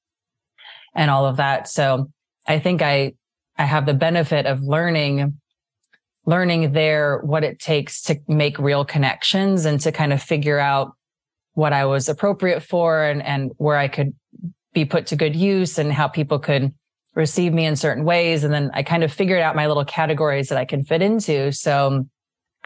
and all of that. So I think I, I have the benefit of learning, learning there what it takes to make real connections and to kind of figure out what I was appropriate for and, and where I could be put to good use and how people could receive me in certain ways. And then I kind of figured out my little categories that I can fit into. So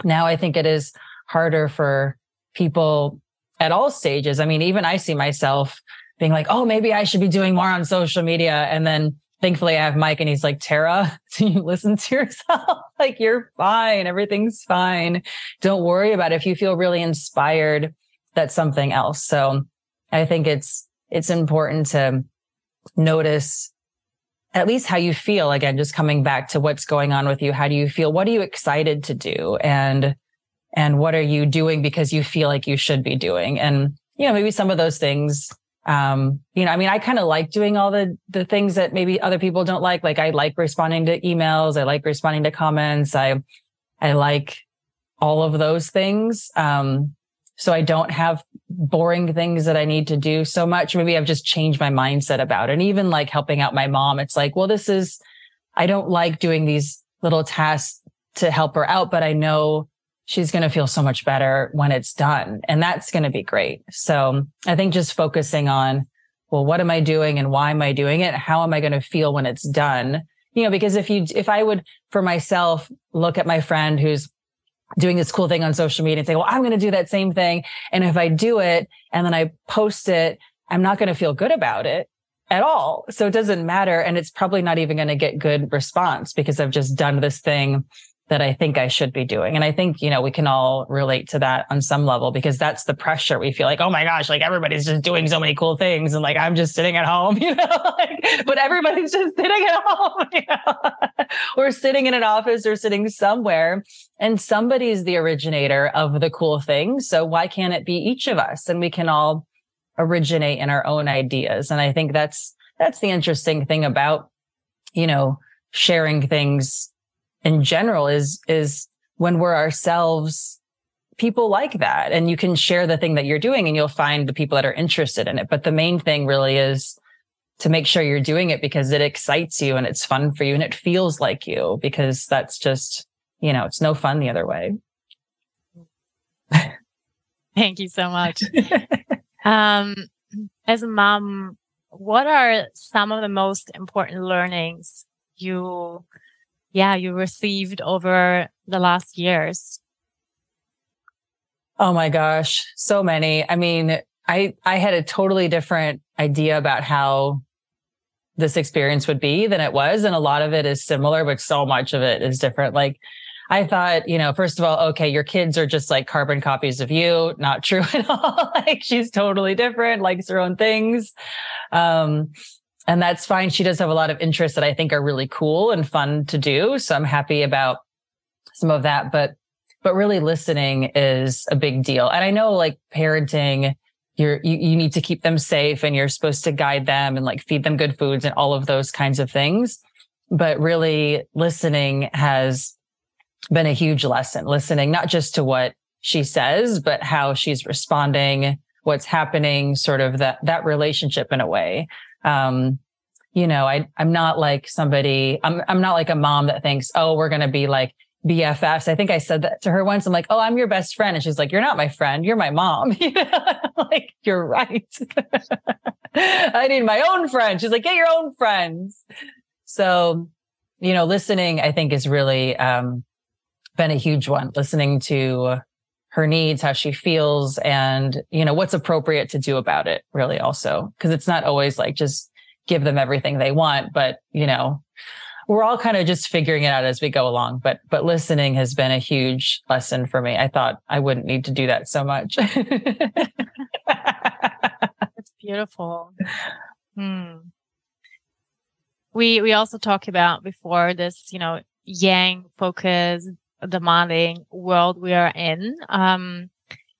now I think it is harder for people at all stages. I mean, even I see myself being like, oh, maybe I should be doing more on social media. And then thankfully I have Mike and he's like, Tara, do you listen to yourself? like you're fine. Everything's fine. Don't worry about it. If you feel really inspired, that's something else. So I think it's, it's important to notice at least how you feel again just coming back to what's going on with you how do you feel what are you excited to do and and what are you doing because you feel like you should be doing and you know maybe some of those things um you know i mean i kind of like doing all the the things that maybe other people don't like like i like responding to emails i like responding to comments i i like all of those things um so I don't have boring things that I need to do so much. Maybe I've just changed my mindset about it. And even like helping out my mom, it's like, well, this is, I don't like doing these little tasks to help her out, but I know she's going to feel so much better when it's done. And that's going to be great. So I think just focusing on, well, what am I doing and why am I doing it? How am I going to feel when it's done? You know, because if you, if I would for myself look at my friend who's doing this cool thing on social media and say, well, I'm going to do that same thing. And if I do it and then I post it, I'm not going to feel good about it at all. So it doesn't matter. And it's probably not even going to get good response because I've just done this thing that I think I should be doing. And I think, you know, we can all relate to that on some level because that's the pressure. We feel like, oh my gosh, like everybody's just doing so many cool things. And like, I'm just sitting at home, you know, like, but everybody's just sitting at home, you know, or sitting in an office or sitting somewhere and somebody's the originator of the cool thing. So why can't it be each of us? And we can all originate in our own ideas. And I think that's, that's the interesting thing about, you know, sharing things in general is is when we're ourselves people like that. And you can share the thing that you're doing and you'll find the people that are interested in it. But the main thing really is to make sure you're doing it because it excites you and it's fun for you and it feels like you because that's just you know it's no fun the other way. Thank you so much. Um as a mom what are some of the most important learnings you yeah, you received over the last years? Oh my gosh, so many. I mean, I I had a totally different idea about how this experience would be than it was and a lot of it is similar but so much of it is different. Like I thought, you know, first of all, okay, your kids are just like carbon copies of you. Not true at all. like she's totally different, likes her own things. Um, and that's fine. She does have a lot of interests that I think are really cool and fun to do. So I'm happy about some of that, but, but really listening is a big deal. And I know like parenting, you're, you, you need to keep them safe and you're supposed to guide them and like feed them good foods and all of those kinds of things. But really listening has been a huge lesson, listening not just to what she says, but how she's responding, what's happening, sort of that, that relationship in a way. Um, you know, I, I'm not like somebody, I'm, I'm not like a mom that thinks, oh, we're going to be like BFFs. I think I said that to her once. I'm like, oh, I'm your best friend. And she's like, you're not my friend. You're my mom. like, you're right. I need my own friend. She's like, get your own friends. So you know, listening, I think is really, um, been a huge one, listening to her needs, how she feels, and, you know, what's appropriate to do about it, really also. Cause it's not always like just give them everything they want, but, you know, we're all kind of just figuring it out as we go along. But, but listening has been a huge lesson for me. I thought I wouldn't need to do that so much. It's beautiful. Hmm. We, we also talked about before this, you know, yang focus demanding world we are in. Um,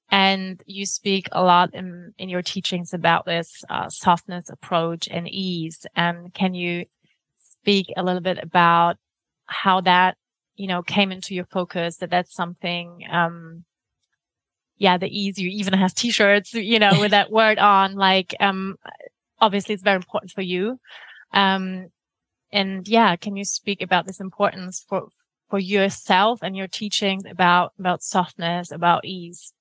and you speak a lot in, in your teachings about this uh, softness approach and ease. And can you speak a little bit about how that, you know, came into your focus, that that's something, um, yeah, the ease, you even have t-shirts, you know, with that word on, like, um, obviously it's very important for you. Um, and yeah, can you speak about this importance for, for yourself and your teachings about, about softness, about ease?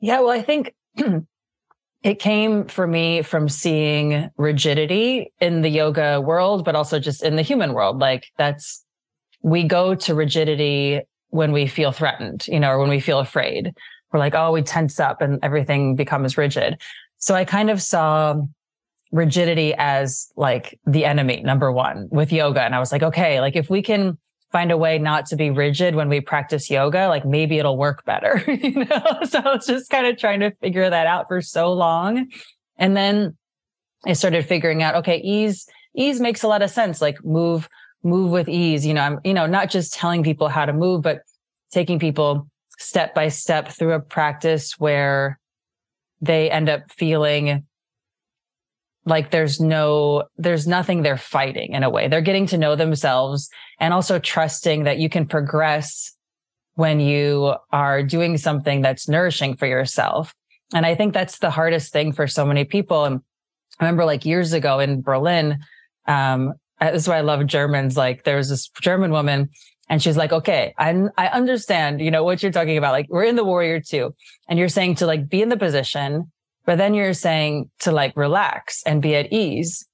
Yeah, well, I think it came for me from seeing rigidity in the yoga world, but also just in the human world. Like that's, we go to rigidity when we feel threatened, you know, or when we feel afraid. We're like, oh, we tense up and everything becomes rigid. So I kind of saw rigidity as like the enemy, number one, with yoga. And I was like, okay, like if we can find a way not to be rigid when we practice yoga, like maybe it'll work better, you know? So I was just kind of trying to figure that out for so long. And then I started figuring out, okay, ease, ease makes a lot of sense. Like move, move with ease. You know, I'm, you know, not just telling people how to move, but taking people step by step through a practice where they end up feeling like there's no there's nothing they're fighting in a way. They're getting to know themselves and also trusting that you can progress when you are doing something that's nourishing for yourself. And i think that's the hardest thing for so many people. And i remember like years ago in berlin um that's why i love germans. Like there was this german woman and she's like, okay, I, I understand, you know, what you're talking about. Like we're in the warrior two and you're saying to like be in the position but then you're saying to like relax and be at ease.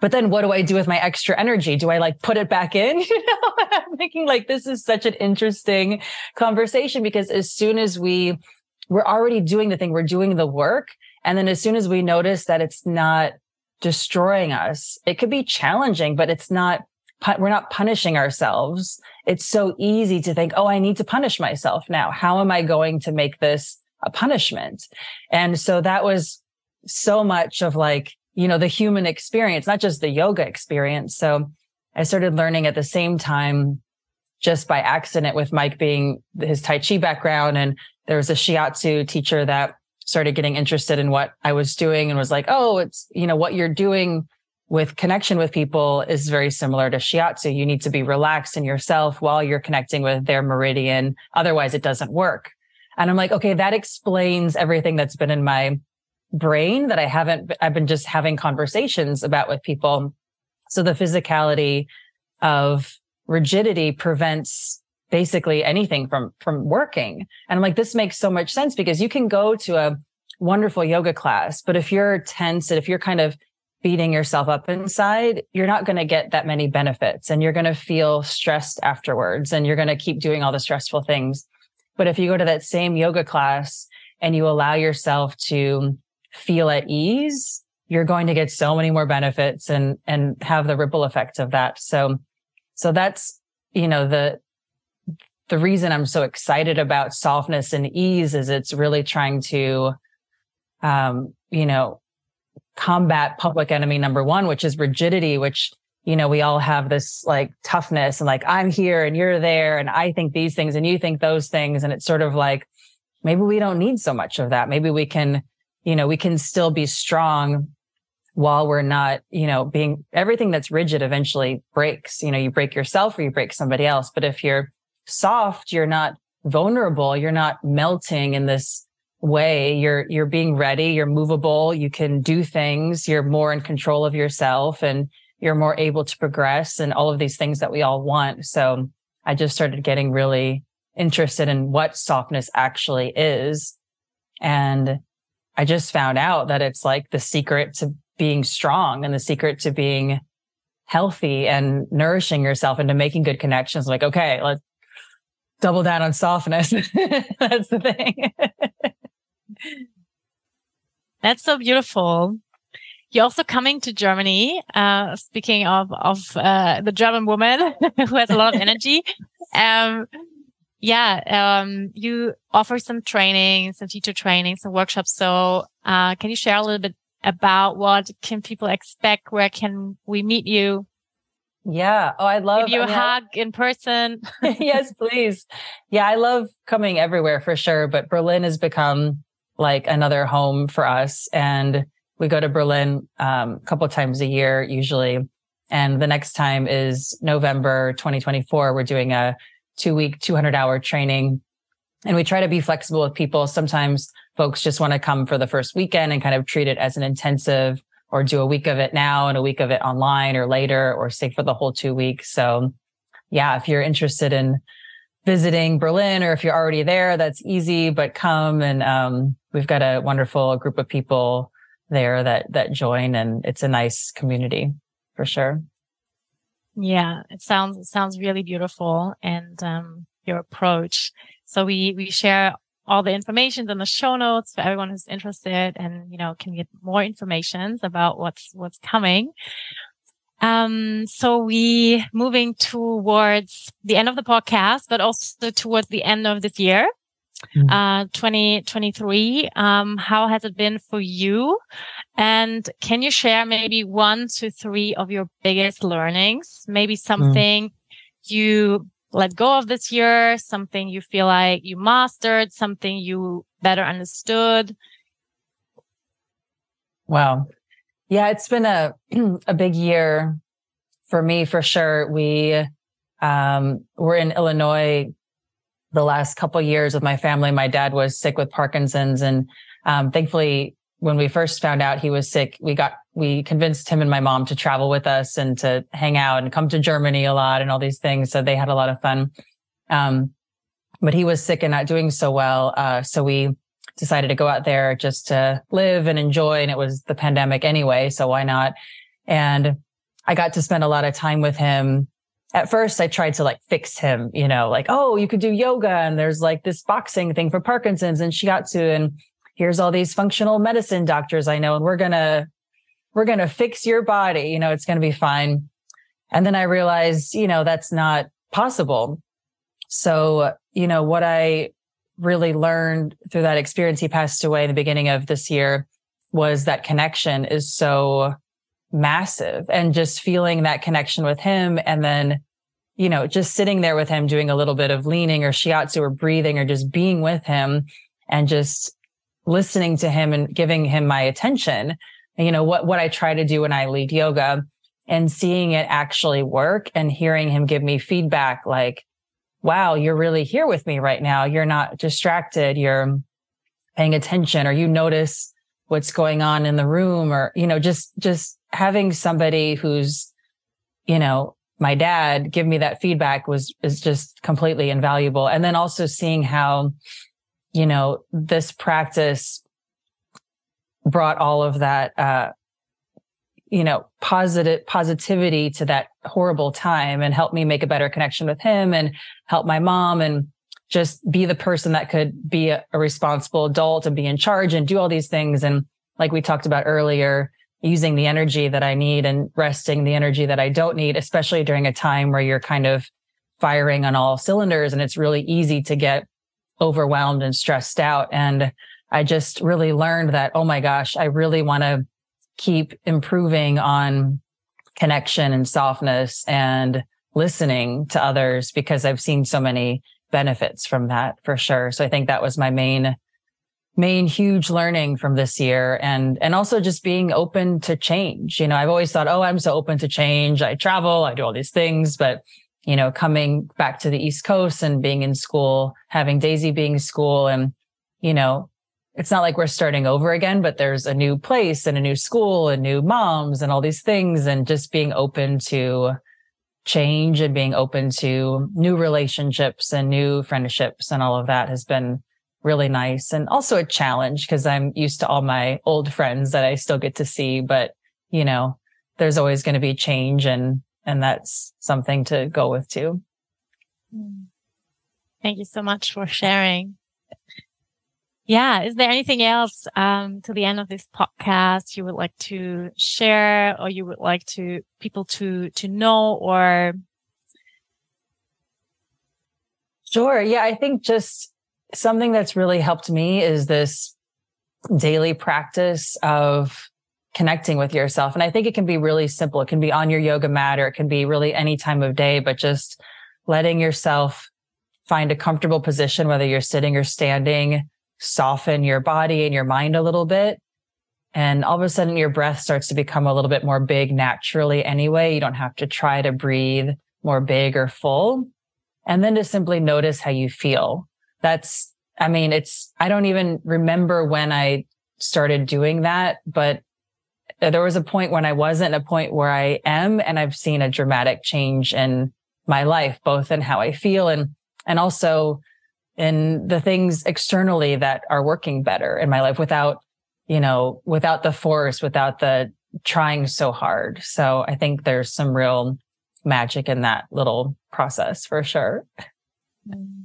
But then what do I do with my extra energy? Do I like put it back in? You know, I'm thinking like this is such an interesting conversation because as soon as we, we're already doing the thing, we're doing the work. And then as soon as we notice that it's not destroying us, it could be challenging, but it's not, we're not punishing ourselves. It's so easy to think, oh, I need to punish myself now. How am I going to make this a punishment. And so that was so much of like, you know, the human experience, not just the yoga experience. So I started learning at the same time just by accident with Mike being his Tai Chi background. And there was a Shiatsu teacher that started getting interested in what I was doing and was like, oh, it's, you know, what you're doing with connection with people is very similar to Shiatsu. You need to be relaxed in yourself while you're connecting with their meridian. Otherwise, it doesn't work. And I'm like, okay, that explains everything that's been in my brain that I haven't, I've been just having conversations about with people. So the physicality of rigidity prevents basically anything from, from working. And I'm like, this makes so much sense because you can go to a wonderful yoga class, but if you're tense and if you're kind of beating yourself up inside, you're not going to get that many benefits and you're going to feel stressed afterwards and you're going to keep doing all the stressful things. But if you go to that same yoga class and you allow yourself to feel at ease, you're going to get so many more benefits and, and have the ripple effects of that. So, so that's, you know, the, the reason I'm so excited about softness and ease is it's really trying to, um, you know, combat public enemy number one, which is rigidity, which you know, we all have this like toughness and like, I'm here and you're there. And I think these things and you think those things. And it's sort of like, maybe we don't need so much of that. Maybe we can, you know, we can still be strong while we're not, you know, being everything that's rigid eventually breaks. You know, you break yourself or you break somebody else. But if you're soft, you're not vulnerable. You're not melting in this way. You're, you're being ready. You're movable. You can do things. You're more in control of yourself and you're more able to progress and all of these things that we all want. So I just started getting really interested in what softness actually is. And I just found out that it's like the secret to being strong and the secret to being healthy and nourishing yourself and to making good connections. Like, okay, let's double down on softness. That's the thing. That's so beautiful. You're also coming to Germany. Uh, speaking of of uh, the German woman who has a lot of energy, um, yeah, um, you offer some training, some teacher training, some workshops. So, uh, can you share a little bit about what can people expect? Where can we meet you? Yeah. Oh, I love Give you I mean, hug I, in person. yes, please. Yeah, I love coming everywhere for sure. But Berlin has become like another home for us. And we go to Berlin um, a couple times a year usually. And the next time is November 2024. We're doing a two week, 200 hour training. And we try to be flexible with people. Sometimes folks just want to come for the first weekend and kind of treat it as an intensive or do a week of it now and a week of it online or later or stay for the whole two weeks. So yeah, if you're interested in visiting Berlin or if you're already there, that's easy, but come and um, we've got a wonderful group of people there that that join and it's a nice community for sure. Yeah, it sounds it sounds really beautiful and um, your approach. So we we share all the information in the show notes for everyone who's interested and you know can get more information about what's what's coming. Um, so we moving towards the end of the podcast, but also towards the end of this year. Mm-hmm. Uh, 2023. Um, how has it been for you? And can you share maybe one to three of your biggest learnings? Maybe mm-hmm. something mm. you let go of this year, something you feel like you mastered, something you better understood. Wow. Yeah, it's been a a big year for me for sure. We um, were in Illinois the last couple years with my family. My dad was sick with Parkinson's, and um, thankfully, when we first found out he was sick, we got we convinced him and my mom to travel with us and to hang out and come to Germany a lot and all these things. So they had a lot of fun. Um, but he was sick and not doing so well. Uh, so we decided to go out there just to live and enjoy. And it was the pandemic anyway. So why not? And I got to spend a lot of time with him at first I tried to like fix him, you know, like, oh, you could do yoga and there's like this boxing thing for Parkinson's and shiatsu and here's all these functional medicine doctors I know and we're going to we're going to fix your body, you know, it's going to be fine. And then I realized, you know, that's not possible. So, you know, what I really learned through that experience he passed away in the beginning of this year was that connection is so massive and just feeling that connection with him and then you know just sitting there with him doing a little bit of leaning or shiatsu or breathing or just being with him and just listening to him and giving him my attention. You know what what I try to do when I lead yoga and seeing it actually work and hearing him give me feedback like wow you're really here with me right now. You're not distracted. You're paying attention or you notice what's going on in the room or you know just just having somebody who's, you know, my dad give me that feedback was is just completely invaluable. And then also seeing how, you know, this practice brought all of that uh you know positive positivity to that horrible time and helped me make a better connection with him and help my mom and just be the person that could be a, a responsible adult and be in charge and do all these things and like we talked about earlier using the energy that I need and resting the energy that I don't need, especially during a time where you're kind of firing on all cylinders and it's really easy to get overwhelmed and stressed out. And I just really learned that, oh my gosh, I really want to keep improving on connection and softness and listening to others because I've seen so many benefits from that for sure. So I think that was my main main huge learning from this year and and also just being open to change. You know i've always thought oh i'm so open to change. I travel i do all these things. But you know coming back to the east coast and being in school having daisy being in school and you know it's not like we're starting over again but there's a new place and a new school and new moms and all these things and just being open to change and being open to new relationships and new friendships and all of that has been really nice and also a challenge because I'm used to all my old friends that I still get to see. But, you know, there's always going to be change and, and that's something to go with too. Mm. Thank you so much for sharing. Yeah. Is there anything else, um, to the end of this podcast you would like to share or you would like to people to, to know or? Sure. Yeah. I think just something that's really helped me is this daily practice of connecting with yourself. And I think it can be really simple. It can be on your yoga mat or it can be really any time of day, but just letting yourself find a comfortable position, whether you're sitting or standing, soften your body and your mind a little bit. And all of a sudden your breath starts to become a little bit more big naturally anyway. You don't have to try to breathe more big or full. And then to simply notice how you feel. That's, I mean, it's, I don't even remember when I started doing that, but there was a point when I wasn't a point where I am. And I've seen a dramatic change in my life, both in how I feel and, and also in the things externally that are working better in my life without, you know, without the force, without the trying so hard. So I think there's some real magic in that little process for sure. Mm.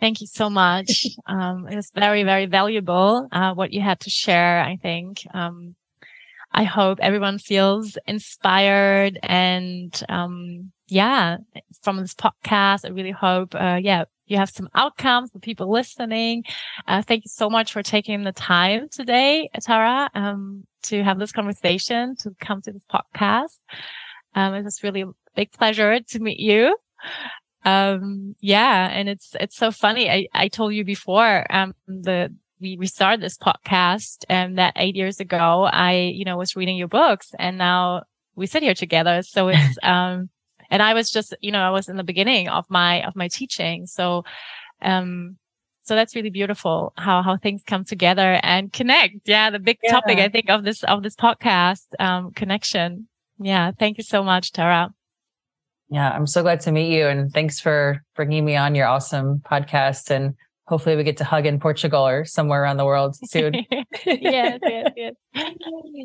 Thank you so much. Um, it was very, very valuable, uh, what you had to share, I think. Um, I hope everyone feels inspired and, um, yeah, from this podcast, I really hope, uh, yeah, you have some outcomes, for people listening. Uh, thank you so much for taking the time today, Tara, um, to have this conversation, to come to this podcast. Um, it was really a big pleasure to meet you. Um, yeah, and it's, it's so funny. I, I told you before, um, the, we, we started this podcast and that eight years ago, I, you know, was reading your books and now we sit here together. So it's, um, and I was just, you know, I was in the beginning of my, of my teaching. So, um, so that's really beautiful how, how things come together and connect. Yeah. The big yeah. topic, I think, of this, of this podcast, um, connection. Yeah. Thank you so much, Tara. Yeah. I'm so glad to meet you and thanks for bringing me on your awesome podcast and hopefully we get to hug in Portugal or somewhere around the world soon. yes, yes, yes.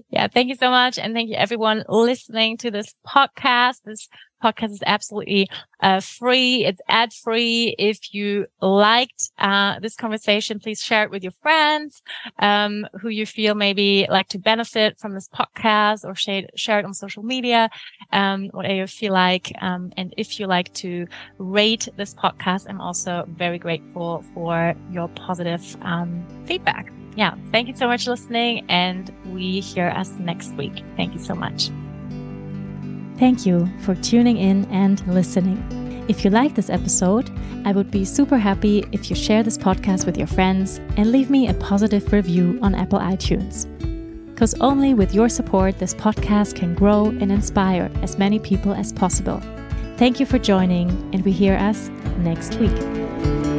Yeah, thank you so much. And thank you everyone listening to this podcast. This podcast is absolutely uh, free. It's ad free. If you liked uh, this conversation, please share it with your friends um, who you feel maybe like to benefit from this podcast or share, share it on social media, um, whatever you feel like. Um, and if you like to rate this podcast, I'm also very grateful for your positive um, feedback. Yeah. Thank you so much for listening and we hear us next week. Thank you so much. Thank you for tuning in and listening. If you like this episode, I would be super happy if you share this podcast with your friends and leave me a positive review on Apple iTunes. Because only with your support, this podcast can grow and inspire as many people as possible. Thank you for joining, and we hear us next week.